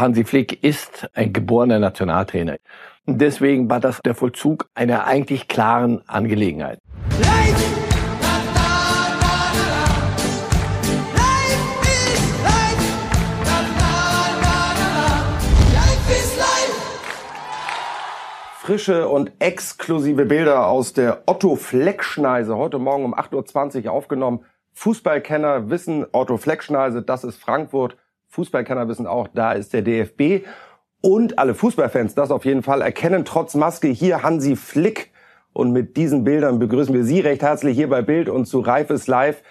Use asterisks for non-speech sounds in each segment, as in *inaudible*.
Hansi Flick ist ein geborener Nationaltrainer. Und deswegen war das der Vollzug einer eigentlich klaren Angelegenheit. Frische und exklusive Bilder aus der Otto Fleckschneise, heute Morgen um 8.20 Uhr aufgenommen. Fußballkenner wissen, Otto Fleckschneise, das ist Frankfurt. Fußballkenner wissen auch, da ist der DFB. Und alle Fußballfans, das auf jeden Fall, erkennen trotz Maske hier Hansi Flick. Und mit diesen Bildern begrüßen wir Sie recht herzlich hier bei Bild und zu Reif ist live.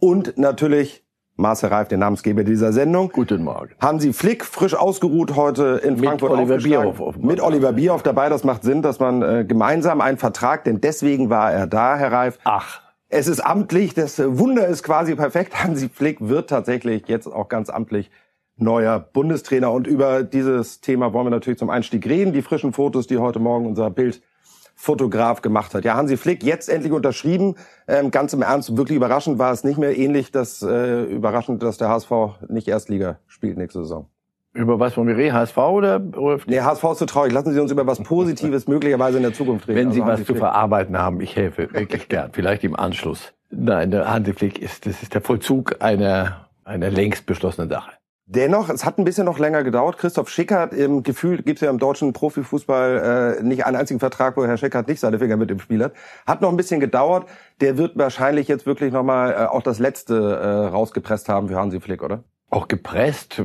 Und natürlich Marcel Reif, der Namensgeber dieser Sendung. Guten Morgen. Hansi Flick, frisch ausgeruht heute in mit Frankfurt. Oliver Bierhoff. Offenbar. Mit Oliver Bierhoff dabei. Das macht Sinn, dass man äh, gemeinsam einen Vertrag, denn deswegen war er da, Herr Reif. Ach. Es ist amtlich, das Wunder ist quasi perfekt. Hansi Flick wird tatsächlich jetzt auch ganz amtlich neuer Bundestrainer. Und über dieses Thema wollen wir natürlich zum Einstieg reden. Die frischen Fotos, die heute Morgen unser Bildfotograf gemacht hat. Ja, Hansi Flick jetzt endlich unterschrieben. Ähm, ganz im Ernst, wirklich überraschend war es nicht mehr ähnlich, dass äh, überraschend, dass der HSV nicht Erstliga spielt nächste Saison. Über was wollen wir reden? HSV oder? Nee, HSV ist zu traurig. Lassen Sie uns über was Positives *laughs* möglicherweise in der Zukunft reden. Wenn Sie also was zu verarbeiten haben, ich helfe wirklich gern. Vielleicht im Anschluss. Nein, der Hansi Flick ist, das ist der Vollzug einer, einer längst beschlossenen Sache. Dennoch, es hat ein bisschen noch länger gedauert. Christoph Schickert, im Gefühl gibt es ja im deutschen Profifußball äh, nicht einen einzigen Vertrag, wo Herr Schickert nicht seine Finger mit im Spiel hat. Hat noch ein bisschen gedauert. Der wird wahrscheinlich jetzt wirklich nochmal äh, auch das Letzte äh, rausgepresst haben für Hansi Flick, oder? Auch gepresst.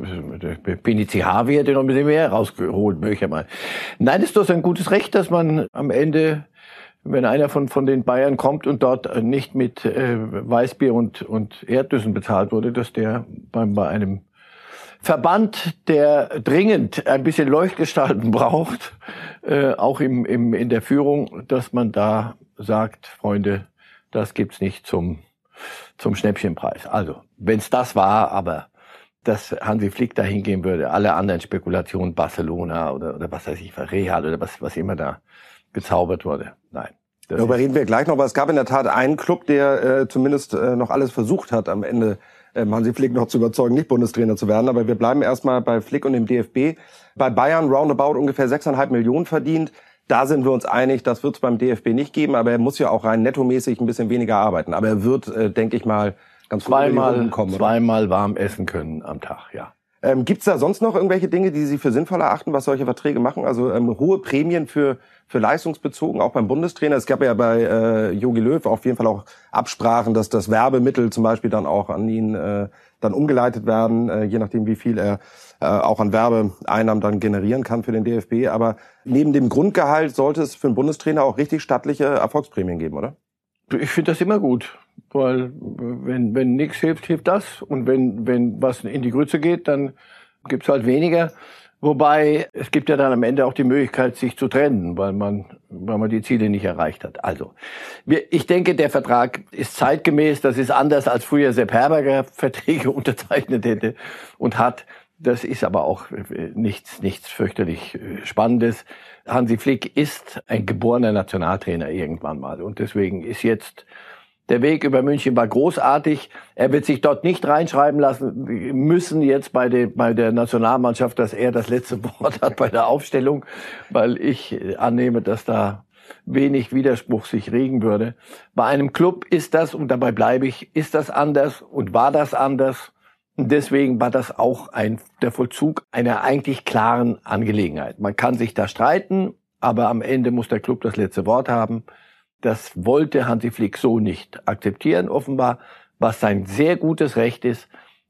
PNC Harvey hätte noch ein bisschen mehr rausgeholt, möchte ich mal. Nein, ist doch ein gutes Recht, dass man am Ende wenn einer von, von den Bayern kommt und dort nicht mit äh, Weißbier und, und Erdnüssen bezahlt wurde, dass der beim, bei einem Verband, der dringend ein bisschen Leuchtgestalten *laughs* braucht, äh, auch im, im, in der Führung, dass man da sagt, Freunde, das gibt's nicht zum, zum Schnäppchenpreis. Also, wenn's das war, aber dass Hansi Flick da hingehen würde, alle anderen Spekulationen, Barcelona oder, oder was weiß ich, Real oder was, was immer da gezaubert wurde. Nein. Darüber reden wir gleich noch, aber es gab in der Tat einen Club, der äh, zumindest äh, noch alles versucht hat, am Ende Hansi Flick noch zu überzeugen, nicht Bundestrainer zu werden. Aber wir bleiben erstmal bei Flick und dem DFB. Bei Bayern roundabout ungefähr 6,5 Millionen verdient. Da sind wir uns einig, das wird es beim DFB nicht geben, aber er muss ja auch rein nettomäßig ein bisschen weniger arbeiten. Aber er wird, äh, denke ich mal, ganz zweimal, kommen. Zweimal warm essen können am Tag, ja. Ähm, Gibt es da sonst noch irgendwelche Dinge, die Sie für sinnvoll erachten, was solche Verträge machen? Also ähm, hohe Prämien für, für leistungsbezogen, auch beim Bundestrainer. Es gab ja bei äh, Jogi Löw auf jeden Fall auch Absprachen, dass das Werbemittel zum Beispiel dann auch an ihn äh, dann umgeleitet werden, äh, je nachdem, wie viel er äh, auch an Werbeeinnahmen dann generieren kann für den DFB. Aber neben dem Grundgehalt sollte es für einen Bundestrainer auch richtig stattliche Erfolgsprämien geben, oder? Ich finde das immer gut, weil wenn, wenn nichts hilft, hilft das. Und wenn, wenn was in die Grütze geht, dann gibt's halt weniger. Wobei es gibt ja dann am Ende auch die Möglichkeit, sich zu trennen, weil man, weil man die Ziele nicht erreicht hat. Also, wir, ich denke, der Vertrag ist zeitgemäß. Das ist anders als früher Sepp Herberger *laughs* Verträge unterzeichnet hätte und hat. Das ist aber auch nichts, nichts fürchterlich äh, Spannendes. Hansi Flick ist ein geborener Nationaltrainer irgendwann mal. Und deswegen ist jetzt der Weg über München war großartig. Er wird sich dort nicht reinschreiben lassen müssen jetzt bei, der bei der Nationalmannschaft, dass er das letzte *laughs* Wort hat bei der Aufstellung, weil ich annehme, dass da wenig Widerspruch sich regen würde. Bei einem Club ist das, und dabei bleibe ich, ist das anders und war das anders. Und deswegen war das auch ein, der Vollzug einer eigentlich klaren Angelegenheit. Man kann sich da streiten, aber am Ende muss der Club das letzte Wort haben. Das wollte Hansi Flick so nicht akzeptieren, offenbar, was sein sehr gutes Recht ist.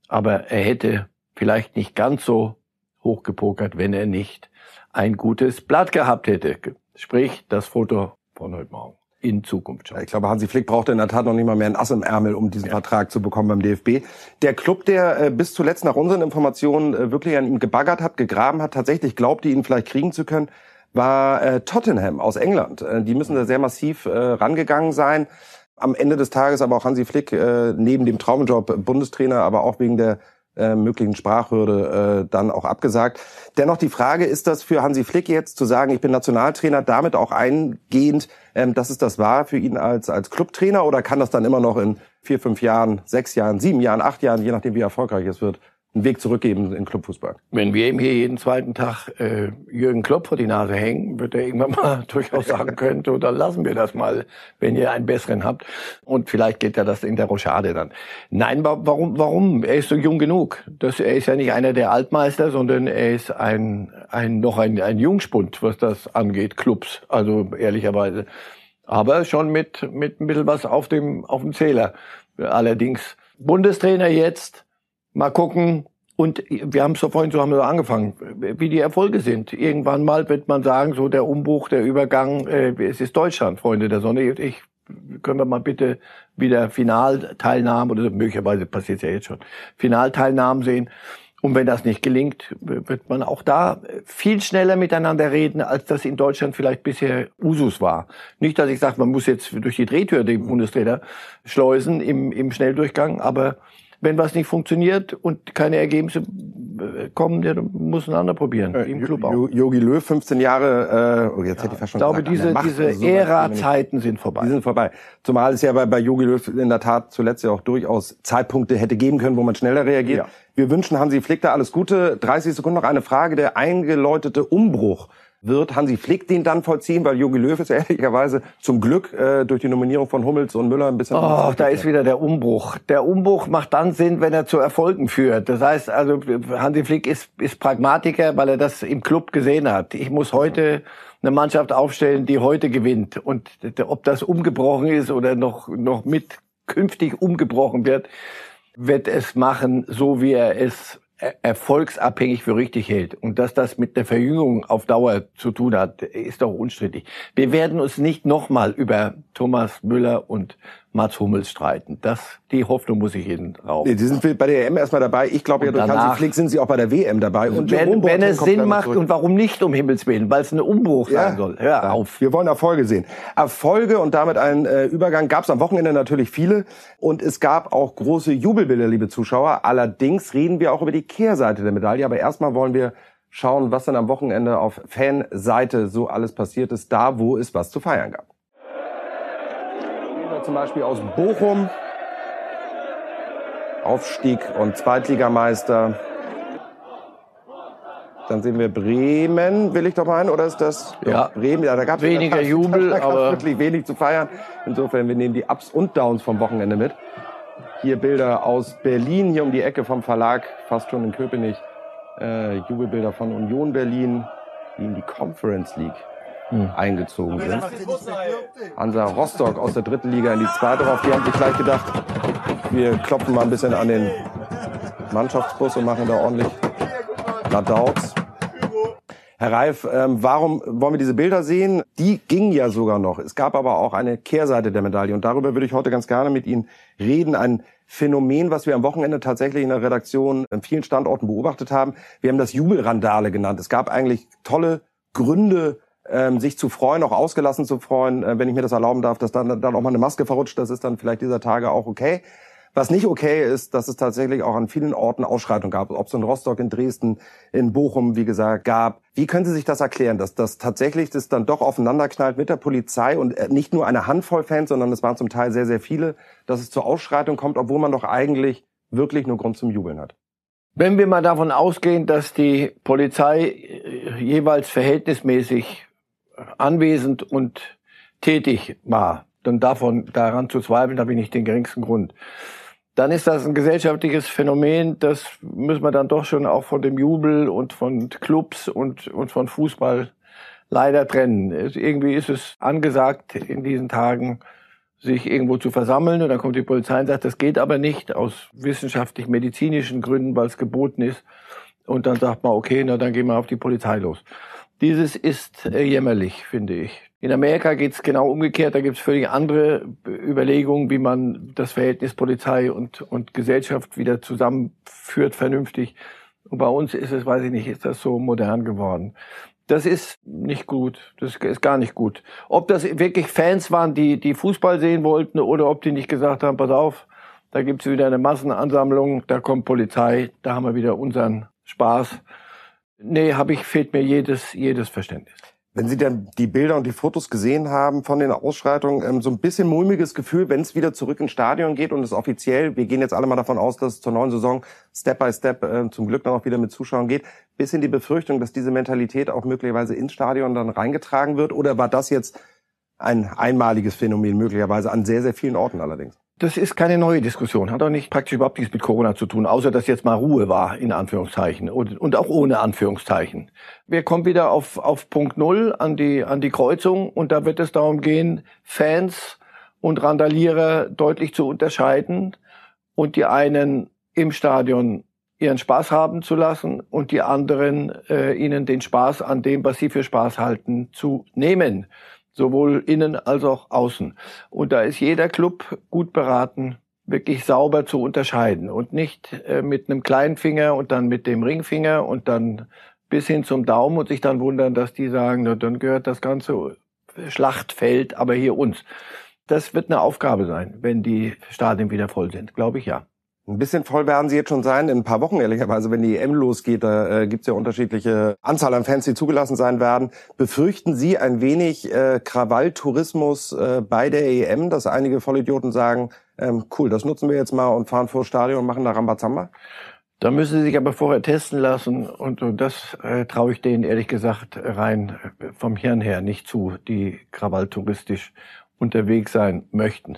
Aber er hätte vielleicht nicht ganz so hochgepokert, wenn er nicht ein gutes Blatt gehabt hätte. Sprich, das Foto von heute Morgen in Zukunft schauen. Ich glaube, Hansi Flick brauchte in der Tat noch nicht mal mehr ein Ass im Ärmel, um diesen ja. Vertrag zu bekommen beim DFB. Der Club, der äh, bis zuletzt nach unseren Informationen äh, wirklich an ihm gebaggert hat, gegraben hat, tatsächlich glaubte, ihn vielleicht kriegen zu können, war äh, Tottenham aus England. Äh, die müssen da sehr massiv äh, rangegangen sein. Am Ende des Tages aber auch Hansi Flick äh, neben dem Traumjob Bundestrainer, aber auch wegen der äh, möglichen Sprachhürde äh, dann auch abgesagt. Dennoch die Frage, ist das für Hansi Flick jetzt zu sagen, ich bin Nationaltrainer, damit auch eingehend, ähm, dass es das war für ihn als, als Clubtrainer oder kann das dann immer noch in vier, fünf Jahren, sechs Jahren, sieben Jahren, acht Jahren, je nachdem wie erfolgreich es wird, einen Weg zurückgeben in Clubfußball. Wenn wir ihm hier jeden zweiten Tag äh, Jürgen Klopp vor die Nase hängen, wird er irgendwann mal *laughs* durchaus sagen können, so, dann lassen wir das mal, wenn ihr einen besseren habt. Und vielleicht geht ja das in der Rochade dann. Nein, warum? Warum? Er ist so jung genug. Das, er ist ja nicht einer der Altmeister, sondern er ist ein, ein noch ein, ein Jungspund, was das angeht, Clubs. Also ehrlicherweise. Aber schon mit mit ein bisschen was auf dem auf dem Zähler. Allerdings Bundestrainer jetzt Mal gucken. Und wir haben es so vorhin so haben wir angefangen, wie die Erfolge sind. Irgendwann mal wird man sagen, so der Umbruch, der Übergang, äh, es ist Deutschland, Freunde der Sonne. Ich können wir mal bitte wieder Finalteilnahmen oder möglicherweise passiert es ja jetzt schon Finalteilnahmen sehen. Und wenn das nicht gelingt, wird man auch da viel schneller miteinander reden, als das in Deutschland vielleicht bisher Usus war. Nicht, dass ich sage, man muss jetzt durch die Drehtür den Bundestrainer schleusen im, im Schnelldurchgang, aber wenn was nicht funktioniert und keine Ergebnisse äh, kommen, dann muss ein anderer probieren. Äh, Im Club auch. Yogi Löw, 15 Jahre, äh, oh, jetzt ja, hätte ich fast schon Ich glaube, gesagt, diese, diese Ära-Zeiten sind vorbei. Die sind vorbei. Zumal es ja bei, bei Yogi Löw in der Tat zuletzt ja auch durchaus Zeitpunkte hätte geben können, wo man schneller reagiert. Ja. Wir wünschen Hansi Flick da alles Gute. 30 Sekunden noch eine Frage. Der eingeläutete Umbruch wird Hansi Flick den dann vollziehen, weil Jogi Löw ist *laughs* ehrlicherweise zum Glück äh, durch die Nominierung von Hummels und Müller ein bisschen. Oh, da ist wieder der Umbruch. Der Umbruch macht dann Sinn, wenn er zu Erfolgen führt. Das heißt, also Hansi Flick ist, ist Pragmatiker, weil er das im Club gesehen hat. Ich muss heute eine Mannschaft aufstellen, die heute gewinnt. Und ob das umgebrochen ist oder noch, noch mit künftig umgebrochen wird, wird es machen, so wie er es erfolgsabhängig für richtig hält und dass das mit der Verjüngung auf Dauer zu tun hat, ist doch unstrittig. Wir werden uns nicht nochmal über Thomas Müller und Mats Hummels streiten. Das, die Hoffnung muss ich Ihnen rauben. Nee, die sind bei der EM erstmal dabei. Ich glaube ja, durch Hansi Flick sind sie auch bei der WM dabei. Und wenn, wenn es Sinn macht und warum nicht um Himmels Willen, weil es ein Umbruch ja, sein soll. Hör ja. auf. Wir wollen Erfolge sehen. Erfolge und damit einen äh, Übergang gab es am Wochenende natürlich viele und es gab auch große Jubelbilder, liebe Zuschauer. Allerdings reden wir auch über die Kehrseite der Medaille. Aber erstmal wollen wir schauen, was dann am Wochenende auf Fanseite so alles passiert ist, da wo es was zu feiern gab zum Beispiel aus Bochum. Aufstieg und Zweitligameister. Dann sehen wir Bremen, will ich doch meinen, oder ist das ja, Bremen? Ja, da gab es weniger Jubel, da aber wirklich wenig zu feiern. Insofern, wir nehmen die Ups und Downs vom Wochenende mit. Hier Bilder aus Berlin, hier um die Ecke vom Verlag, fast schon in Köpenick. Äh, Jubelbilder von Union Berlin, die in die Conference League hm. eingezogen sind. Hansa Rostock aus der dritten Liga in die zweite rauf. Die haben sich gleich gedacht, wir klopfen mal ein bisschen an den Mannschaftsbus und machen da ordentlich Radauts. Herr Reif, ähm, warum wollen wir diese Bilder sehen? Die gingen ja sogar noch. Es gab aber auch eine Kehrseite der Medaille und darüber würde ich heute ganz gerne mit Ihnen reden. Ein Phänomen, was wir am Wochenende tatsächlich in der Redaktion an vielen Standorten beobachtet haben. Wir haben das Jubelrandale genannt. Es gab eigentlich tolle Gründe, ähm, sich zu freuen, auch ausgelassen zu freuen, äh, wenn ich mir das erlauben darf, dass dann, dann auch mal eine Maske verrutscht, das ist dann vielleicht dieser Tage auch okay. Was nicht okay ist, dass es tatsächlich auch an vielen Orten Ausschreitungen gab, ob es in Rostock, in Dresden, in Bochum, wie gesagt, gab. Wie können Sie sich das erklären, dass das tatsächlich das dann doch aufeinanderknallt mit der Polizei und äh, nicht nur eine Handvoll Fans, sondern es waren zum Teil sehr, sehr viele, dass es zur Ausschreitung kommt, obwohl man doch eigentlich wirklich nur Grund zum Jubeln hat? Wenn wir mal davon ausgehen, dass die Polizei äh, jeweils verhältnismäßig anwesend und tätig war, dann davon daran zu zweifeln, habe ich nicht den geringsten Grund. Dann ist das ein gesellschaftliches Phänomen, das müssen wir dann doch schon auch von dem Jubel und von Clubs und, und von Fußball leider trennen. Irgendwie ist es angesagt in diesen Tagen, sich irgendwo zu versammeln und dann kommt die Polizei und sagt, das geht aber nicht aus wissenschaftlich-medizinischen Gründen, weil es geboten ist. Und dann sagt man, okay, na dann gehen wir auf die Polizei los. Dieses ist äh, jämmerlich, finde ich. In Amerika geht's genau umgekehrt. Da gibt's völlig andere Überlegungen, wie man das Verhältnis Polizei und, und Gesellschaft wieder zusammenführt, vernünftig. Und bei uns ist es, weiß ich nicht, ist das so modern geworden. Das ist nicht gut. Das ist gar nicht gut. Ob das wirklich Fans waren, die, die Fußball sehen wollten, oder ob die nicht gesagt haben, pass auf, da gibt's wieder eine Massenansammlung, da kommt Polizei, da haben wir wieder unseren Spaß. Nee, habe ich, fehlt mir jedes, jedes Verständnis. Wenn Sie dann die Bilder und die Fotos gesehen haben von den Ausschreitungen, ähm, so ein bisschen mulmiges Gefühl, wenn es wieder zurück ins Stadion geht und es offiziell, wir gehen jetzt alle mal davon aus, dass es zur neuen Saison Step by Step äh, zum Glück dann auch wieder mit Zuschauern geht, bisschen die Befürchtung, dass diese Mentalität auch möglicherweise ins Stadion dann reingetragen wird? Oder war das jetzt ein einmaliges Phänomen, möglicherweise an sehr, sehr vielen Orten allerdings? Das ist keine neue Diskussion, hat auch nicht praktisch überhaupt nichts mit Corona zu tun, außer dass jetzt mal Ruhe war, in Anführungszeichen, und, und auch ohne Anführungszeichen. Wir kommen wieder auf, auf Punkt Null an die, an die Kreuzung. Und da wird es darum gehen, Fans und Randalierer deutlich zu unterscheiden und die einen im Stadion ihren Spaß haben zu lassen und die anderen äh, ihnen den Spaß an dem, was sie für Spaß halten, zu nehmen sowohl innen als auch außen. Und da ist jeder Club gut beraten, wirklich sauber zu unterscheiden und nicht äh, mit einem kleinen Finger und dann mit dem Ringfinger und dann bis hin zum Daumen und sich dann wundern, dass die sagen, na, dann gehört das ganze Schlachtfeld aber hier uns. Das wird eine Aufgabe sein, wenn die Stadien wieder voll sind, glaube ich ja. Ein bisschen voll werden sie jetzt schon sein, in ein paar Wochen ehrlicherweise, wenn die EM losgeht. Da äh, gibt es ja unterschiedliche Anzahl an Fans, die zugelassen sein werden. Befürchten Sie ein wenig äh, Krawalltourismus äh, bei der EM, dass einige Vollidioten sagen, ähm, cool, das nutzen wir jetzt mal und fahren vor Stadion und machen da Rambazamba? Da müssen sie sich aber vorher testen lassen und, und das äh, traue ich denen ehrlich gesagt rein äh, vom Hirn her nicht zu, die krawalltouristisch unterwegs sein möchten.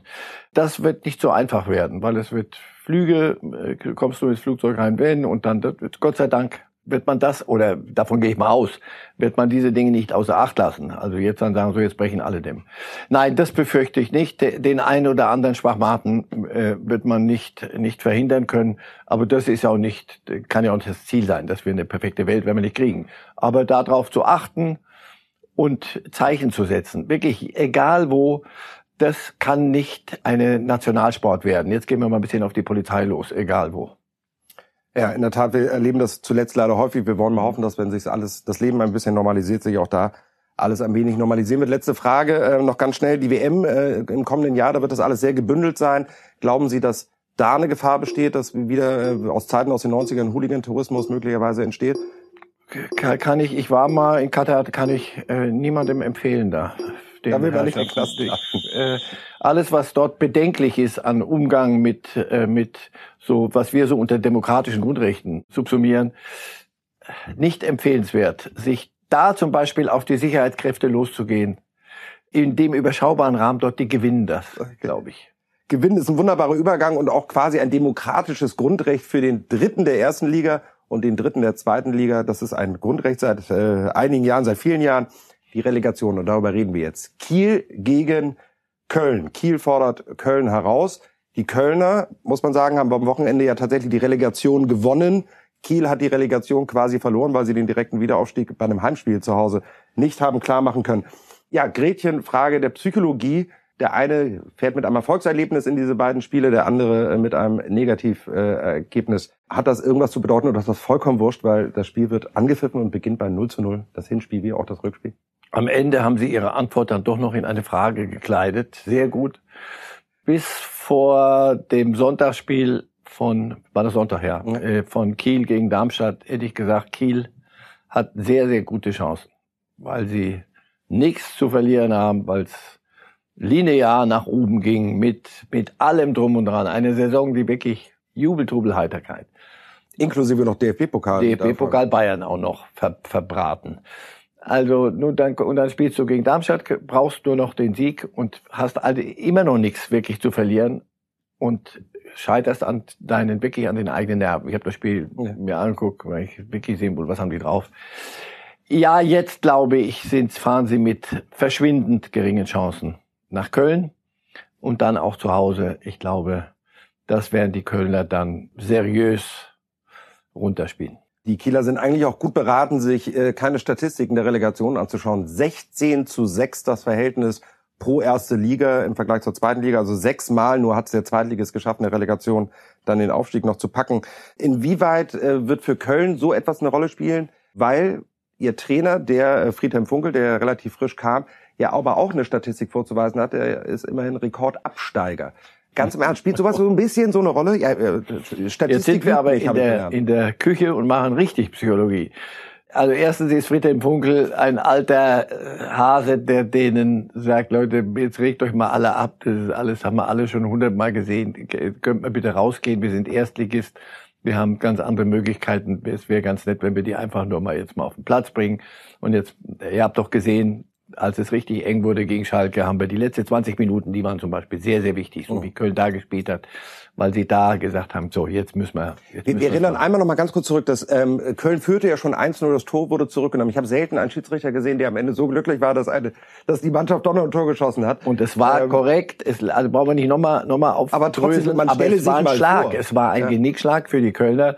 Das wird nicht so einfach werden, weil es wird Flüge, äh, kommst du ins Flugzeug rein, wenn und dann, Gott sei Dank, wird man das, oder davon gehe ich mal aus, wird man diese Dinge nicht außer Acht lassen. Also jetzt dann sagen, so jetzt brechen alle dem. Nein, das befürchte ich nicht. Den einen oder anderen Schwachmaten äh, wird man nicht, nicht verhindern können. Aber das ist ja auch nicht, kann ja auch nicht das Ziel sein, dass wir eine perfekte Welt werden wir nicht kriegen. Aber darauf zu achten, und Zeichen zu setzen. Wirklich, egal wo, das kann nicht eine Nationalsport werden. Jetzt gehen wir mal ein bisschen auf die Polizei los, egal wo. Ja, in der Tat, wir erleben das zuletzt leider häufig. Wir wollen mal hoffen, dass wenn sich alles, das Leben ein bisschen normalisiert, sich auch da alles ein wenig normalisieren wird. Letzte Frage, äh, noch ganz schnell. Die WM äh, im kommenden Jahr, da wird das alles sehr gebündelt sein. Glauben Sie, dass da eine Gefahr besteht, dass wieder äh, aus Zeiten aus den 90ern Hooligan-Tourismus möglicherweise entsteht? Kann ich, ich war mal in Katar, kann ich äh, niemandem empfehlen da. Den da will man nicht den äh, Alles, was dort bedenklich ist an Umgang mit, äh, mit so, was wir so unter demokratischen Grundrechten subsumieren, nicht empfehlenswert, sich da zum Beispiel auf die Sicherheitskräfte loszugehen. In dem überschaubaren Rahmen dort, die gewinnen das, glaube ich. Gewinnen ist ein wunderbarer Übergang und auch quasi ein demokratisches Grundrecht für den Dritten der ersten Liga und den dritten der zweiten Liga. Das ist ein Grundrecht seit äh, einigen Jahren, seit vielen Jahren. Die Relegation, und darüber reden wir jetzt. Kiel gegen Köln. Kiel fordert Köln heraus. Die Kölner, muss man sagen, haben am Wochenende ja tatsächlich die Relegation gewonnen. Kiel hat die Relegation quasi verloren, weil sie den direkten Wiederaufstieg bei einem Heimspiel zu Hause nicht haben klar machen können. Ja, Gretchen, Frage der Psychologie. Der eine fährt mit einem Erfolgserlebnis in diese beiden Spiele, der andere äh, mit einem Negativergebnis. Hat das irgendwas zu bedeuten oder ist das vollkommen wurscht, weil das Spiel wird angepfiffen und beginnt bei 0 zu 0, das Hinspiel wie auch das Rückspiel? Am Ende haben Sie Ihre Antwort dann doch noch in eine Frage gekleidet. Sehr gut. Bis vor dem Sonntagsspiel von, war das Sonntag, ja, ja. Äh, von Kiel gegen Darmstadt, hätte ich gesagt, Kiel hat sehr, sehr gute Chancen, weil sie nichts zu verlieren haben, weil es linear nach oben ging mit, mit allem drum und dran. Eine Saison, die wirklich Jubeltrubel, Heiterkeit. Inklusive noch DFB-Pokal. DFB-Pokal Bayern auch noch ver, verbraten. Also nun dann, und dann spielst du gegen Darmstadt, brauchst nur noch den Sieg und hast also immer noch nichts wirklich zu verlieren und scheiterst an deinen wirklich an den eigenen Nerven. Ich habe das Spiel ja. mir angeguckt, weil ich wirklich sehen will, was haben die drauf. Ja, jetzt glaube ich, sind, fahren sie mit verschwindend geringen Chancen nach Köln und dann auch zu Hause. Ich glaube, das werden die Kölner dann seriös runterspielen. Die Kieler sind eigentlich auch gut beraten, sich äh, keine Statistiken der Relegation anzuschauen. 16 zu 6 das Verhältnis pro erste Liga im Vergleich zur zweiten Liga. Also sechsmal nur hat es der Zweitligist geschafft, in der Relegation dann den Aufstieg noch zu packen. Inwieweit äh, wird für Köln so etwas eine Rolle spielen? Weil ihr Trainer, der äh, Friedhelm Funkel, der relativ frisch kam, ja aber auch eine Statistik vorzuweisen hat. Er ist immerhin Rekordabsteiger. Ganz im Ernst, spielt sowas so ein bisschen so eine Rolle? Ja, äh, Statistik Jetzt sind wir aber in der, in der Küche und machen richtig Psychologie. Also erstens ist Friedhelm Funkel ein alter äh, Hase, der denen sagt, Leute, jetzt regt euch mal alle ab, das ist alles, haben wir alle schon hundertmal gesehen, könnt mal bitte rausgehen, wir sind Erstligist, wir haben ganz andere Möglichkeiten, es wäre ganz nett, wenn wir die einfach nur mal jetzt mal auf den Platz bringen. Und jetzt, ihr habt doch gesehen, als es richtig eng wurde gegen Schalke, haben wir die letzten 20 Minuten, die waren zum Beispiel sehr, sehr wichtig, so wie Köln da gespielt hat, weil sie da gesagt haben, so, jetzt müssen wir. Jetzt wir, müssen wir erinnern einmal noch mal ganz kurz zurück, dass ähm, Köln führte ja schon 1-0, das Tor wurde zurückgenommen. Ich habe selten einen Schiedsrichter gesehen, der am Ende so glücklich war, dass, eine, dass die Mannschaft doch noch ein Tor geschossen hat. Und es war ähm, korrekt, es, also brauchen wir nicht nochmal noch mal auf. Aber trotzdem, man aber es war ein Schlag, vor. es war ein ja. Genickschlag für die Kölner.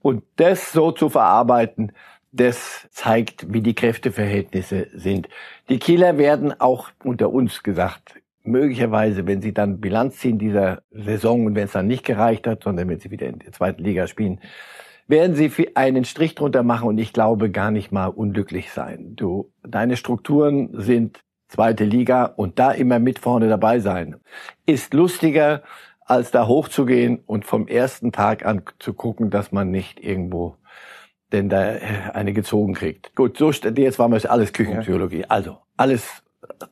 Und das so zu verarbeiten, das zeigt, wie die Kräfteverhältnisse sind. Die Kieler werden auch unter uns gesagt, möglicherweise, wenn sie dann Bilanz ziehen dieser Saison und wenn es dann nicht gereicht hat, sondern wenn sie wieder in der zweiten Liga spielen, werden sie einen Strich drunter machen und ich glaube gar nicht mal unglücklich sein. Du, deine Strukturen sind zweite Liga und da immer mit vorne dabei sein. Ist lustiger, als da hochzugehen und vom ersten Tag an zu gucken, dass man nicht irgendwo denn da äh, eine gezogen kriegt. Gut, so jetzt waren wir alles Küchenpsychologie. Also alles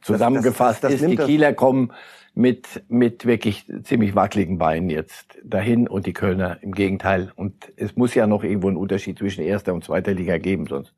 zusammengefasst das, das, das ist, die Kieler kommen mit mit wirklich ziemlich wackeligen Beinen jetzt dahin und die Kölner im Gegenteil. Und es muss ja noch irgendwo einen Unterschied zwischen erster und zweiter Liga geben, sonst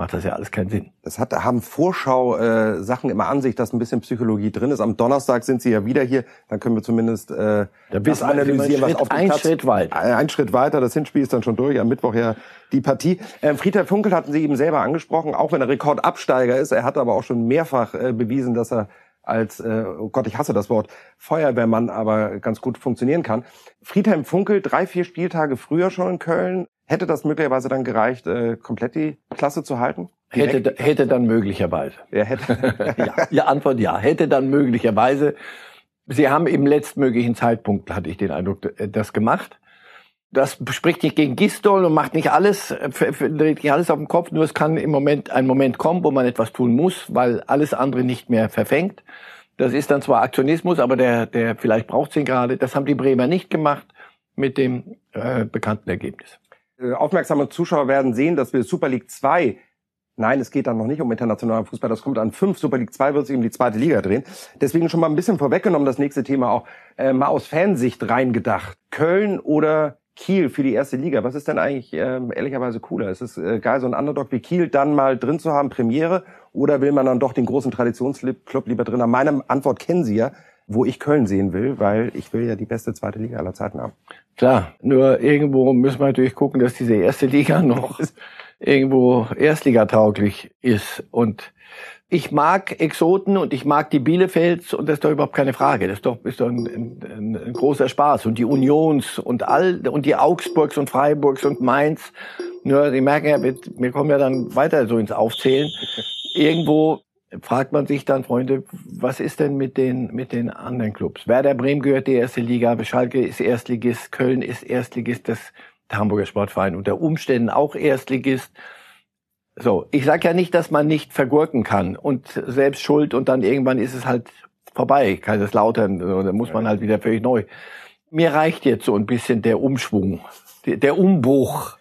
macht das ja alles keinen Sinn. Das hat, haben Vorschau äh, Sachen immer an sich, dass ein bisschen Psychologie drin ist. Am Donnerstag sind sie ja wieder hier, dann können wir zumindest äh, da das analysieren, was auf dem ein Platz, Schritt weiter. Ein Schritt weiter, das Hinspiel ist dann schon durch, am Mittwoch ja die Partie. Ähm, Friedhelm Funkel hatten Sie eben selber angesprochen, auch wenn er Rekordabsteiger ist, er hat aber auch schon mehrfach äh, bewiesen, dass er als, äh, oh Gott, ich hasse das Wort, Feuerwehrmann aber ganz gut funktionieren kann. Friedhelm Funkel, drei, vier Spieltage früher schon in Köln, Hätte das möglicherweise dann gereicht, äh, komplett die Klasse zu halten? Hätte, hätte dann möglicherweise. Ja, hätte. *laughs* ja, die Antwort ja. Hätte dann möglicherweise. Sie haben im letztmöglichen Zeitpunkt, hatte ich den Eindruck, das gemacht. Das spricht nicht gegen Gistol und macht nicht alles, äh, dreht nicht alles auf den Kopf. Nur es kann im Moment ein Moment kommen, wo man etwas tun muss, weil alles andere nicht mehr verfängt. Das ist dann zwar Aktionismus, aber der, der vielleicht braucht ihn gerade. Das haben die Bremer nicht gemacht mit dem äh, bekannten Ergebnis. Äh, aufmerksame Zuschauer werden sehen, dass wir Super League 2 Nein, es geht dann noch nicht um internationalen Fußball. Das kommt an fünf. Super League 2 wird sich um die zweite Liga drehen. Deswegen schon mal ein bisschen vorweggenommen, das nächste Thema auch äh, mal aus Fansicht reingedacht. Köln oder Kiel für die erste Liga. Was ist denn eigentlich äh, ehrlicherweise cooler? Ist es äh, geil, so ein Underdog wie Kiel dann mal drin zu haben, Premiere? Oder will man dann doch den großen Traditionsclub lieber drin haben? Meine Antwort kennen Sie ja wo ich Köln sehen will, weil ich will ja die beste zweite Liga aller Zeiten haben. Klar, nur irgendwo müssen wir natürlich gucken, dass diese erste Liga *laughs* noch irgendwo Erstligatauglich ist. Und ich mag Exoten und ich mag die Bielefelds und das ist doch überhaupt keine Frage. Das ist doch, ist doch ein, ein, ein großer Spaß. Und die Unions und all und die Augsburgs und Freiburgs und Mainz. Nur, Sie merken ja, wir, wir kommen ja dann weiter so ins Aufzählen. *laughs* Irgendwo fragt man sich dann, Freunde, was ist denn mit den, mit den anderen Clubs? Werder Bremen gehört die erste Liga, Schalke ist Erstligist, Köln ist Erstligist, das, der Hamburger Sportverein unter Umständen auch Erstligist. So, ich sage ja nicht, dass man nicht vergurken kann und selbst schuld und dann irgendwann ist es halt vorbei, Kaiserslautern, da muss man halt wieder völlig neu. Mir reicht jetzt so ein bisschen der Umschwung, der Umbruch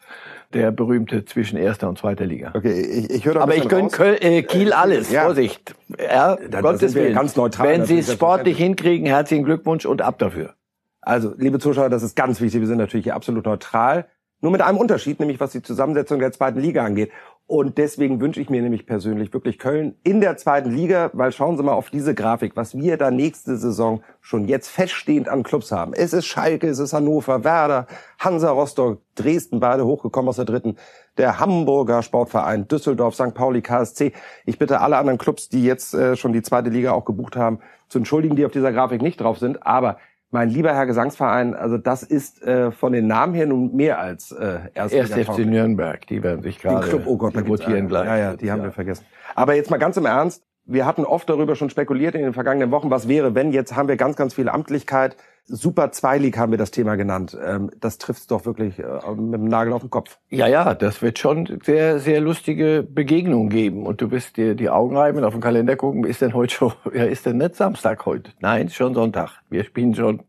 der berühmte zwischen erster und zweiter Liga. Okay, ich, ich höre Aber ich gönne äh, Kiel alles. Ja. Vorsicht. Ja, da, Gottes Willen. Ganz neutral. Wenn Sie es sportlich hinkriegen, herzlichen Glückwunsch und ab dafür. Also, liebe Zuschauer, das ist ganz wichtig. Wir sind natürlich hier absolut neutral. Nur mit einem Unterschied, nämlich was die Zusammensetzung der zweiten Liga angeht. Und deswegen wünsche ich mir nämlich persönlich wirklich Köln in der zweiten Liga, weil schauen Sie mal auf diese Grafik, was wir da nächste Saison schon jetzt feststehend an Clubs haben. Es ist Schalke, es ist Hannover, Werder, Hansa Rostock, Dresden, beide hochgekommen aus der dritten, der Hamburger Sportverein, Düsseldorf, St. Pauli, KSC. Ich bitte alle anderen Clubs, die jetzt äh, schon die zweite Liga auch gebucht haben, zu entschuldigen, die auf dieser Grafik nicht drauf sind. Aber mein lieber Herr Gesangsverein, also das ist äh, von den Namen her nun mehr als äh, erst Erst FC Nürnberg, die werden sich gerade oh Gott, rotieren gleich. Ja, ja, die haben wir vergessen. Aber jetzt mal ganz im Ernst, wir hatten oft darüber schon spekuliert in den vergangenen Wochen, was wäre, wenn jetzt haben wir ganz, ganz viel Amtlichkeit. Super Zweilig haben wir das Thema genannt. Ähm, das trifft doch wirklich äh, mit dem Nagel auf den Kopf. Ja, ja, das wird schon sehr, sehr lustige Begegnungen geben. Und du wirst dir die Augen reiben und auf den Kalender gucken, ist denn heute schon, *laughs* ja, ist denn nicht Samstag heute? Nein, schon Sonntag. Wir spielen schon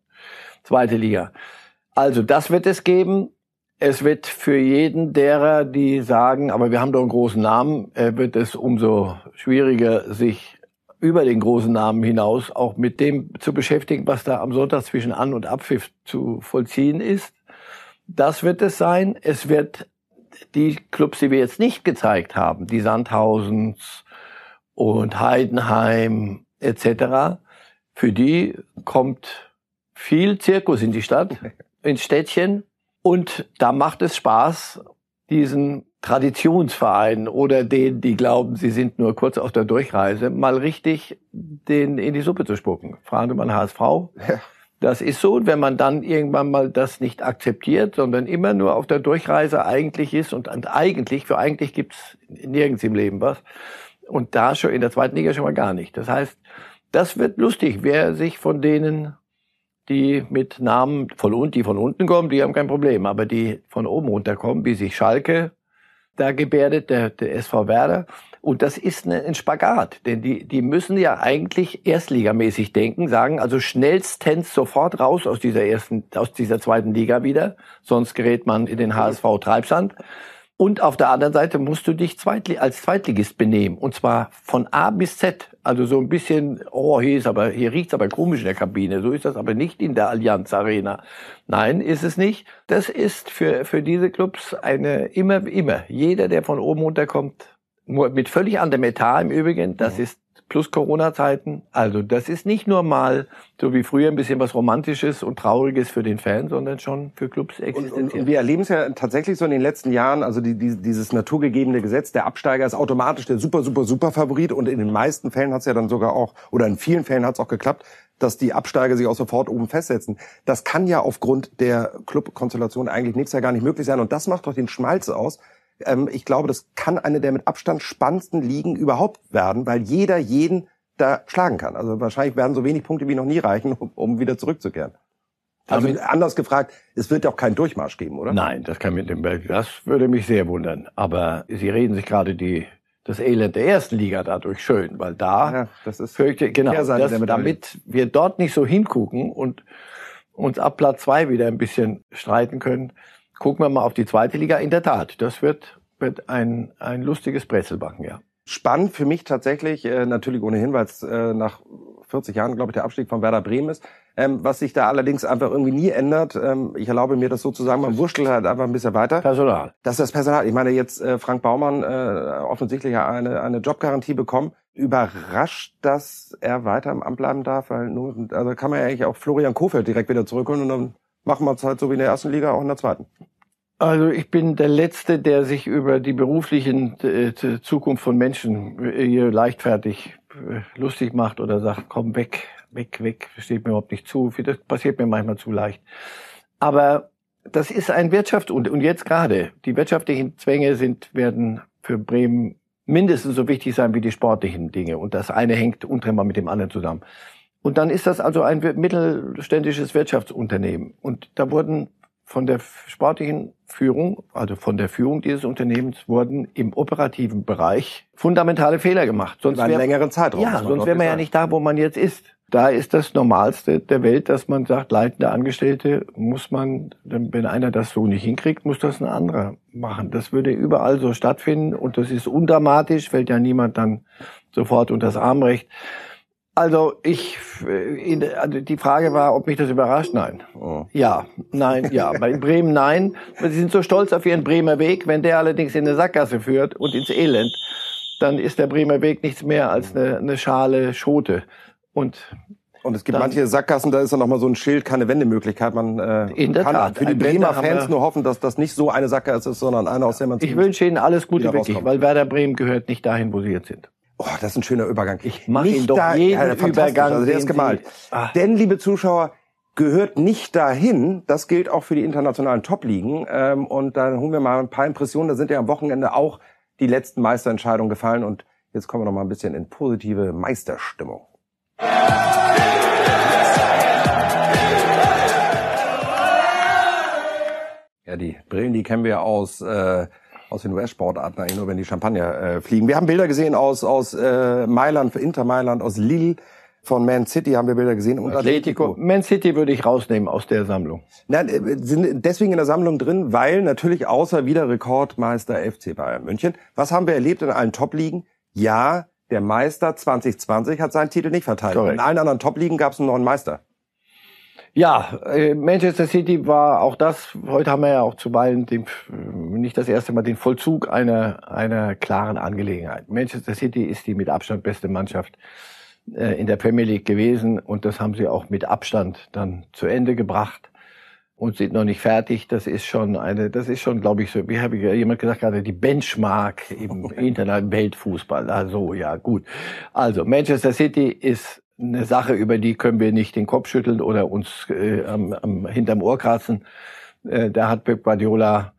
zweite Liga. Also, das wird es geben. Es wird für jeden derer, die sagen, aber wir haben doch einen großen Namen, äh, wird es umso schwieriger, sich über den großen Namen hinaus auch mit dem zu beschäftigen, was da am Sonntag zwischen An- und Abpfiff zu vollziehen ist. Das wird es sein. Es wird die Clubs, die wir jetzt nicht gezeigt haben, die Sandhausens und Heidenheim etc., für die kommt viel Zirkus in die Stadt, *laughs* ins Städtchen. Und da macht es Spaß, diesen Traditionsvereinen oder denen, die glauben, sie sind nur kurz auf der Durchreise, mal richtig den in die Suppe zu spucken. Fragen mal HSV. Das ist so, wenn man dann irgendwann mal das nicht akzeptiert, sondern immer nur auf der Durchreise eigentlich ist und eigentlich, für eigentlich gibt's nirgends im Leben was. Und da schon in der zweiten Liga schon mal gar nicht. Das heißt, das wird lustig, wer sich von denen, die mit Namen von unten, die von unten kommen, die haben kein Problem. Aber die von oben runterkommen, wie sich Schalke da gebärdet, der, der SV Werder. Und das ist ein Spagat, denn die, die müssen ja eigentlich erstligamäßig denken, sagen also schnellstens sofort raus aus dieser ersten, aus dieser zweiten Liga wieder, sonst gerät man in den HSV Treibsand. Und auf der anderen Seite musst du dich Zweitli als Zweitligist benehmen. Und zwar von A bis Z. Also so ein bisschen, oh, hier ist aber, hier riecht's aber komisch in der Kabine. So ist das aber nicht in der Allianz Arena. Nein, ist es nicht. Das ist für, für diese Clubs eine, immer, immer. Jeder, der von oben runterkommt, mit völlig anderem Etat im Übrigen, das ist plus Corona-Zeiten. Also das ist nicht nur mal so wie früher ein bisschen was Romantisches und Trauriges für den Fan, sondern schon für Clubs existenziell. Und, und, und wir erleben es ja tatsächlich so in den letzten Jahren, also die, die, dieses naturgegebene Gesetz, der Absteiger ist automatisch der super, super, super Favorit und in den meisten Fällen hat es ja dann sogar auch, oder in vielen Fällen hat es auch geklappt, dass die Absteiger sich auch sofort oben festsetzen. Das kann ja aufgrund der Clubkonstellation eigentlich nächstes Jahr gar nicht möglich sein und das macht doch den Schmalz aus, ähm, ich glaube, das kann eine der mit Abstand spannendsten Ligen überhaupt werden, weil jeder jeden da schlagen kann. Also wahrscheinlich werden so wenig Punkte wie noch nie reichen, *laughs* um, um wieder zurückzukehren. Also anders gefragt, es wird ja auch keinen Durchmarsch geben, oder? Nein, das kann mit dem das würde mich sehr wundern. Aber Sie reden sich gerade die das Elend der ersten Liga dadurch schön, weil da ja, das ist fürchte, genau, das, damit wir dort nicht so hingucken und uns ab Platz zwei wieder ein bisschen streiten können, gucken wir mal auf die zweite Liga. In der Tat, das wird, wird ein, ein lustiges Brezelbacken, ja. Spannend für mich tatsächlich, äh, natürlich ohnehin, weil es äh, nach 40 Jahren, glaube ich, der Abstieg von Werder Bremen ist. Ähm, was sich da allerdings einfach irgendwie nie ändert, ähm, ich erlaube mir das sozusagen, man wurschtelt halt einfach ein bisschen weiter. Personal. Das ist das Personal. Ich meine, jetzt äh, Frank Baumann äh, offensichtlich eine, eine Jobgarantie bekommen. Überrascht, dass er weiter im Amt bleiben darf, weil nur, also kann man ja eigentlich auch Florian Kofeld direkt wieder zurückholen und dann machen wir es halt so wie in der ersten Liga auch in der zweiten. Also ich bin der Letzte, der sich über die beruflichen äh, Zukunft von Menschen äh, hier leichtfertig äh, lustig macht oder sagt, komm weg, weg, weg, steht mir überhaupt nicht zu. Das passiert mir manchmal zu leicht. Aber das ist ein Wirtschaft und, und jetzt gerade die wirtschaftlichen Zwänge sind werden für Bremen mindestens so wichtig sein wie die sportlichen Dinge und das eine hängt untrennbar mit dem anderen zusammen. Und dann ist das also ein mittelständisches Wirtschaftsunternehmen und da wurden von der sportlichen Führung, also von der Führung dieses Unternehmens, wurden im operativen Bereich fundamentale Fehler gemacht. Sonst wäre längeren Zeitraum. Ja, sonst wäre man ja nicht da, wo man jetzt ist. Da ist das Normalste der Welt, dass man sagt, leitende Angestellte muss man, wenn einer das so nicht hinkriegt, muss das ein anderer machen. Das würde überall so stattfinden und das ist undramatisch, fällt ja niemand dann sofort unter das Armrecht. Also ich, äh, also die Frage war, ob mich das überrascht. Nein. Oh. Ja, nein, ja. *laughs* Bei Bremen nein. Sie sind so stolz auf ihren Bremer Weg. Wenn der allerdings in eine Sackgasse führt und ins Elend, dann ist der Bremer Weg nichts mehr als eine, eine Schale Schote. Und und es gibt dann, manche Sackgassen, da ist dann noch mal so ein Schild, keine Wendemöglichkeit. Man äh, in der kann Tat, für die Bremer Fans nur hoffen, dass das nicht so eine Sackgasse ist, sondern eine, aus der man Ich wünsche Ihnen alles Gute wirklich, weil Werder Bremen gehört nicht dahin, wo Sie jetzt sind. Oh, das ist ein schöner Übergang. Ich mache ihn doch da, jeden ja, Übergang. Also der ist gemalt. Ah. Denn, liebe Zuschauer, gehört nicht dahin. Das gilt auch für die internationalen Top-Ligen. Ähm, und da holen wir mal ein paar Impressionen. Da sind ja am Wochenende auch die letzten Meisterentscheidungen gefallen. Und jetzt kommen wir noch mal ein bisschen in positive Meisterstimmung. Ja, die Brillen, die kennen wir aus äh, aus den US-Sportarten eigentlich nur, wenn die Champagner äh, fliegen. Wir haben Bilder gesehen aus, aus äh, Mailand, Inter Mailand, aus Lille, von Man City haben wir Bilder gesehen und Atletico. Man City würde ich rausnehmen aus der Sammlung. Nein, äh, sind deswegen in der Sammlung drin, weil natürlich außer wieder Rekordmeister FC Bayern München. Was haben wir erlebt in allen Top-Ligen? Ja, der Meister 2020 hat seinen Titel nicht verteidigt. Correct. In allen anderen Top-Ligen gab es einen neuen Meister. Ja, äh, Manchester City war auch das, heute haben wir ja auch zuweilen den, nicht das erste Mal den Vollzug einer, einer klaren Angelegenheit. Manchester City ist die mit Abstand beste Mannschaft äh, in der Premier League gewesen und das haben sie auch mit Abstand dann zu Ende gebracht und sind noch nicht fertig. Das ist schon eine, das ist schon, glaube ich, so, wie habe ich jemand gesagt gerade, die Benchmark im *laughs* internationalen Weltfußball. Also ja, gut. Also Manchester City ist eine Sache, über die können wir nicht den Kopf schütteln oder uns äh, am, am, hinterm Ohr kratzen. Äh, da hat Pep Guardiola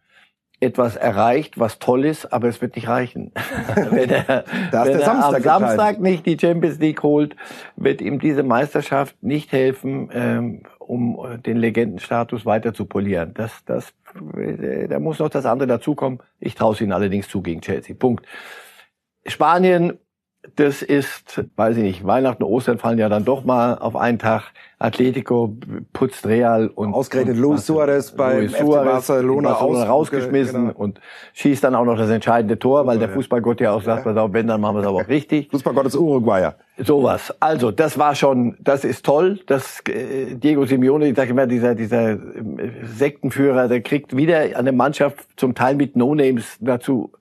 etwas erreicht, was toll ist, aber es wird nicht reichen. *laughs* wenn er, wenn er Samstag am Samstag nicht die Champions League holt, wird ihm diese Meisterschaft nicht helfen, ähm, um den Legendenstatus weiter zu polieren. Das, das, äh, da muss noch das andere dazukommen. Ich traue es ihnen allerdings zu gegen Chelsea. Punkt. Spanien das ist, weiß ich nicht, Weihnachten, Ostern fallen ja dann doch mal auf einen Tag. Atletico putzt Real und ausgerechnet Luis Suarez bei Luis Suarez Barcelona, Barcelona rausgeschmissen genau. und schießt dann auch noch das entscheidende Tor, weil der Fußballgott ja auch sagt, ja. wenn, dann machen wir es aber auch richtig. Fußballgott ist Uruguayer. Sowas. Also, das war schon, das ist toll. Das äh, Diego Simeone, ich sage immer, dieser dieser äh, Sektenführer, der kriegt wieder eine Mannschaft zum Teil mit No-Names dazu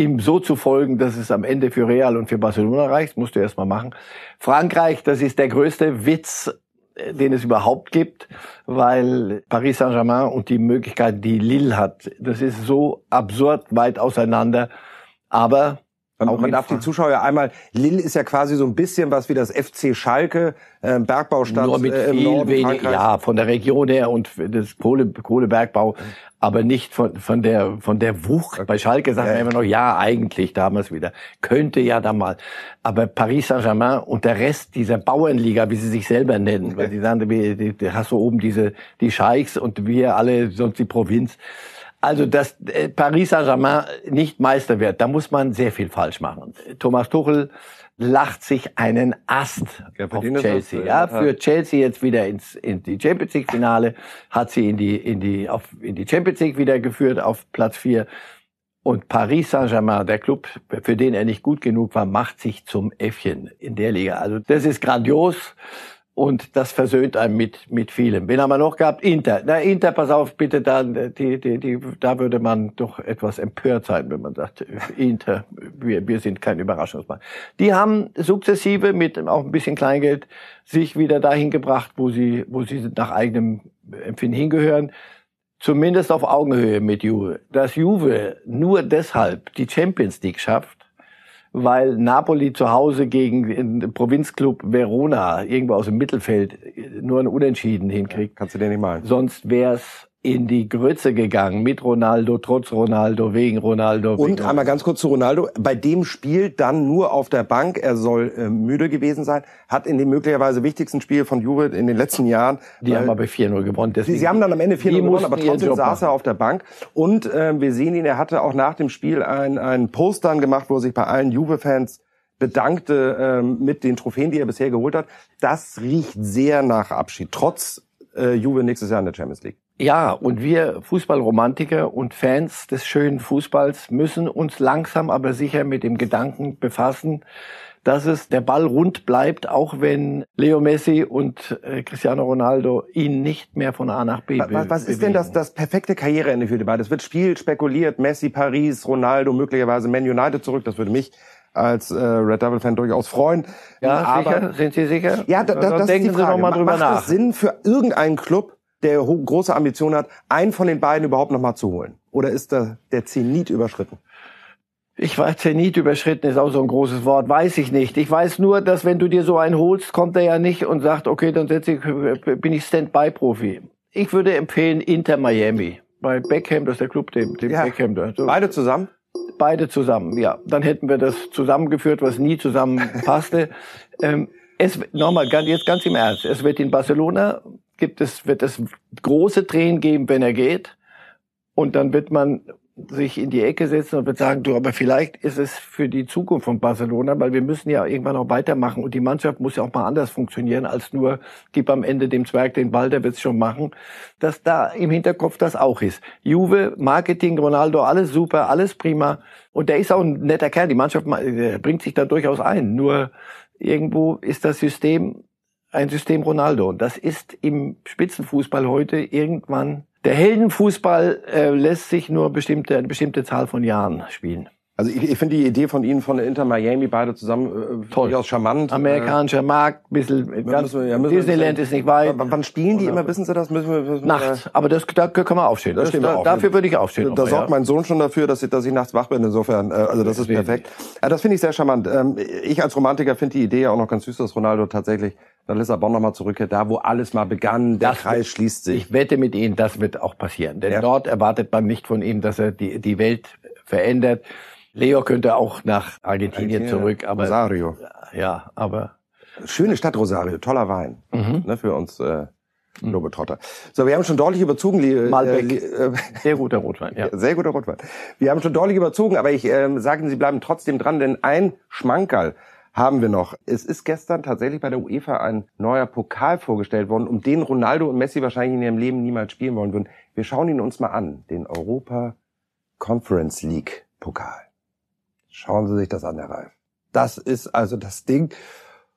ihm so zu folgen, dass es am Ende für Real und für Barcelona reicht, musst du erstmal machen. Frankreich, das ist der größte Witz, äh, den es überhaupt gibt, weil Paris Saint-Germain und die Möglichkeit, die Lille hat, das ist so absurd weit auseinander. Aber man, man darf die Zuschauer einmal, Lille ist ja quasi so ein bisschen was wie das FC Schalke, äh, Bergbaustadt Nur mit äh, im viel Norden wenig, Ja, von der Region her und das Kohle, Kohlebergbau, aber nicht von, von der von der Wucht. Bei Schalke sagt man immer noch, ja, eigentlich damals wieder. Könnte ja da mal. Aber Paris Saint-Germain und der Rest dieser Bauernliga, wie sie sich selber nennen, weil die sagen, die, hast du oben diese die Scheichs und wir alle sonst die Provinz. Also, dass äh, Paris Saint-Germain nicht Meister wird, da muss man sehr viel falsch machen. Thomas Tuchel lacht sich einen Ast ja, auf Chelsea. Ja, für Chelsea jetzt wieder ins in die Champions League Finale, hat sie in die in die auf in die Champions League wieder geführt auf Platz vier. Und Paris Saint-Germain, der Club, für den er nicht gut genug war, macht sich zum Äffchen in der Liga. Also das ist grandios. Und das versöhnt einem mit, mit vielem. Wen haben wir noch gehabt? Inter. Na, Inter, pass auf, bitte, da, die, die, die, da würde man doch etwas empört sein, wenn man sagt, *laughs* Inter, wir, wir sind kein Überraschungsmann. Die haben sukzessive mit auch ein bisschen Kleingeld sich wieder dahin gebracht, wo sie, wo sie nach eigenem Empfinden hingehören. Zumindest auf Augenhöhe mit Juve. Dass Juve nur deshalb die Champions League schafft, weil Napoli zu Hause gegen den Provinzclub Verona irgendwo aus dem Mittelfeld nur ein Unentschieden hinkriegt. Kannst du dir nicht malen. Sonst wär's in die Grütze gegangen mit Ronaldo, trotz Ronaldo, wegen Ronaldo. Und wegen einmal ganz kurz zu Ronaldo. Bei dem Spiel dann nur auf der Bank. Er soll äh, müde gewesen sein. Hat in dem möglicherweise wichtigsten Spiel von Juve in den letzten Jahren. Die haben aber 4-0 gewonnen. Deswegen, sie haben dann am Ende 4-0 gewonnen, aber trotzdem saß er auf der Bank. Und äh, wir sehen ihn, er hatte auch nach dem Spiel ein, ein Post dann gemacht, wo er sich bei allen Juve-Fans bedankte ähm, mit den Trophäen, die er bisher geholt hat. Das riecht sehr nach Abschied, trotz äh, Juve nächstes Jahr in der Champions League. Ja, und wir Fußballromantiker und Fans des schönen Fußballs müssen uns langsam aber sicher mit dem Gedanken befassen, dass es der Ball rund bleibt, auch wenn Leo Messi und äh, Cristiano Ronaldo ihn nicht mehr von A nach B Was, was ist denn das, das perfekte Karriereende für die beiden? Es wird Spiel spekuliert, Messi, Paris, Ronaldo, möglicherweise Man United zurück. Das würde mich als äh, Red Devil Fan durchaus freuen. Ja, Aber, sicher? Sind Sie sicher? Ja, da, da, das denken ist die Frage. Sie noch mal drüber Macht nach. es Sinn für irgendeinen Club, der große Ambitionen hat, einen von den beiden überhaupt noch mal zu holen? Oder ist da der Zenit überschritten? Ich weiß, Zenit überschritten ist auch so ein großes Wort, weiß ich nicht. Ich weiß nur, dass wenn du dir so einen holst, kommt er ja nicht und sagt, okay, dann setze ich, bin ich Stand-by-Profi. Ich würde empfehlen Inter Miami. Bei Beckham, das ist der Club, dem, dem ja. Beckham da. So. Beide zusammen? Beide zusammen, ja. Dann hätten wir das zusammengeführt, was nie zusammenpasste. *laughs* ähm, es, nochmal, jetzt ganz im Ernst. Es wird in Barcelona gibt es, wird es große Tränen geben, wenn er geht. Und dann wird man sich in die Ecke setzen und wird sagen, du, aber vielleicht ist es für die Zukunft von Barcelona, weil wir müssen ja irgendwann auch weitermachen. Und die Mannschaft muss ja auch mal anders funktionieren als nur, gib am Ende dem Zwerg den Ball, der wird's schon machen, dass da im Hinterkopf das auch ist. Juve, Marketing, Ronaldo, alles super, alles prima. Und der ist auch ein netter Kerl, die Mannschaft bringt sich da durchaus ein, nur irgendwo ist das System ein System Ronaldo und das ist im Spitzenfußball heute irgendwann der Heldenfußball äh, lässt sich nur bestimmte, eine bestimmte Zahl von Jahren spielen. Also ich, ich finde die Idee von Ihnen von Inter Miami beide zusammen äh, Toll. durchaus charmant. Amerikanischer Markt, bisschen ganz, wir, ja, Disneyland ist nicht weit. Wann spielen die immer, wissen Sie das? Müssen wir, müssen nachts, aber das, da können wir aufstehen. Das, das, da, auf. Dafür würde ich aufstehen. Da, da sorgt ja. mein Sohn schon dafür, dass ich, dass ich nachts wach bin, insofern. Äh, also das, das ist perfekt. Ja, das finde ich sehr charmant. Ähm, ich als Romantiker finde die Idee auch noch ganz süß, dass Ronaldo tatsächlich nach Lissabon nochmal zurückkehrt, da wo alles mal begann, der das Kreis wird, schließt sich. Ich wette mit Ihnen, das wird auch passieren. Denn ja. dort erwartet man nicht von ihm, dass er die, die Welt verändert. Leo könnte auch nach Argentinien, Argentinien zurück, aber Rosario. Ja, aber schöne Stadt Rosario, toller Wein mhm. ne, für uns äh, Globetrotter. So, wir haben schon deutlich überzogen. Äh, Malbec. Äh, *laughs* sehr guter Rotwein, ja. Sehr guter Rotwein. Wir haben schon deutlich überzogen, aber ich äh, sage Ihnen, Sie bleiben trotzdem dran, denn ein Schmankerl haben wir noch. Es ist gestern tatsächlich bei der UEFA ein neuer Pokal vorgestellt worden, um den Ronaldo und Messi wahrscheinlich in ihrem Leben niemals spielen wollen würden. Wir schauen ihn uns mal an, den Europa Conference League Pokal. Schauen Sie sich das an, Herr Reif. Das ist also das Ding,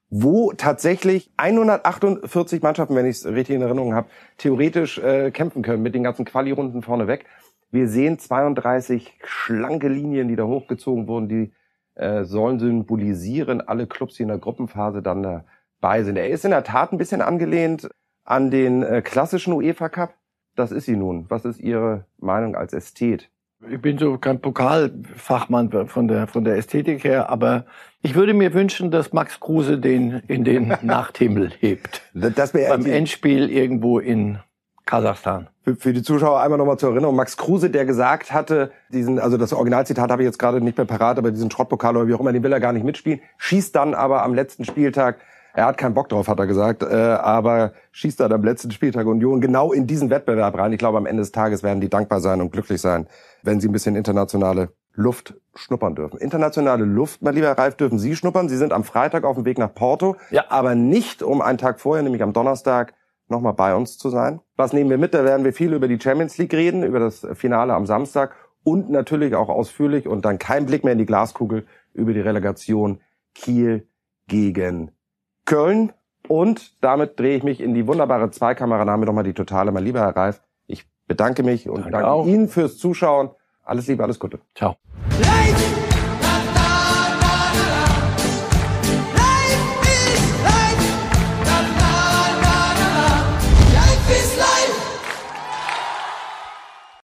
wo tatsächlich 148 Mannschaften, wenn ich es richtig in Erinnerung habe, theoretisch äh, kämpfen können mit den ganzen Quali-Runden vorneweg. Wir sehen 32 schlanke Linien, die da hochgezogen wurden, die äh, sollen symbolisieren alle Clubs, die in der Gruppenphase dann dabei sind. Er ist in der Tat ein bisschen angelehnt an den äh, klassischen UEFA Cup. Das ist sie nun. Was ist Ihre Meinung als Ästhet? Ich bin so kein Pokalfachmann von der, von der Ästhetik her, aber ich würde mir wünschen, dass Max Kruse den in den *laughs* Nachthimmel hebt. Das wäre beim Endspiel irgendwo in Kasachstan. Für, für die Zuschauer einmal nochmal zur Erinnerung. Max Kruse, der gesagt hatte, diesen, also das Originalzitat habe ich jetzt gerade nicht mehr parat, aber diesen Schrottpokal oder wie auch immer, den will er gar nicht mitspielen, schießt dann aber am letzten Spieltag er hat keinen Bock drauf, hat er gesagt, äh, aber schießt dann am letzten Spieltag Union genau in diesen Wettbewerb rein. Ich glaube, am Ende des Tages werden die dankbar sein und glücklich sein, wenn sie ein bisschen internationale Luft schnuppern dürfen. Internationale Luft, mein lieber Ralf, dürfen Sie schnuppern. Sie sind am Freitag auf dem Weg nach Porto, ja. aber nicht um einen Tag vorher, nämlich am Donnerstag, nochmal bei uns zu sein. Was nehmen wir mit? Da werden wir viel über die Champions League reden, über das Finale am Samstag und natürlich auch ausführlich und dann kein Blick mehr in die Glaskugel über die Relegation Kiel gegen Köln. Und damit drehe ich mich in die wunderbare Zweikamera. Nochmal die Totale. Mein lieber Herr Reif, ich bedanke mich und danke, danke Ihnen fürs Zuschauen. Alles Liebe, alles Gute. Ciao. Light!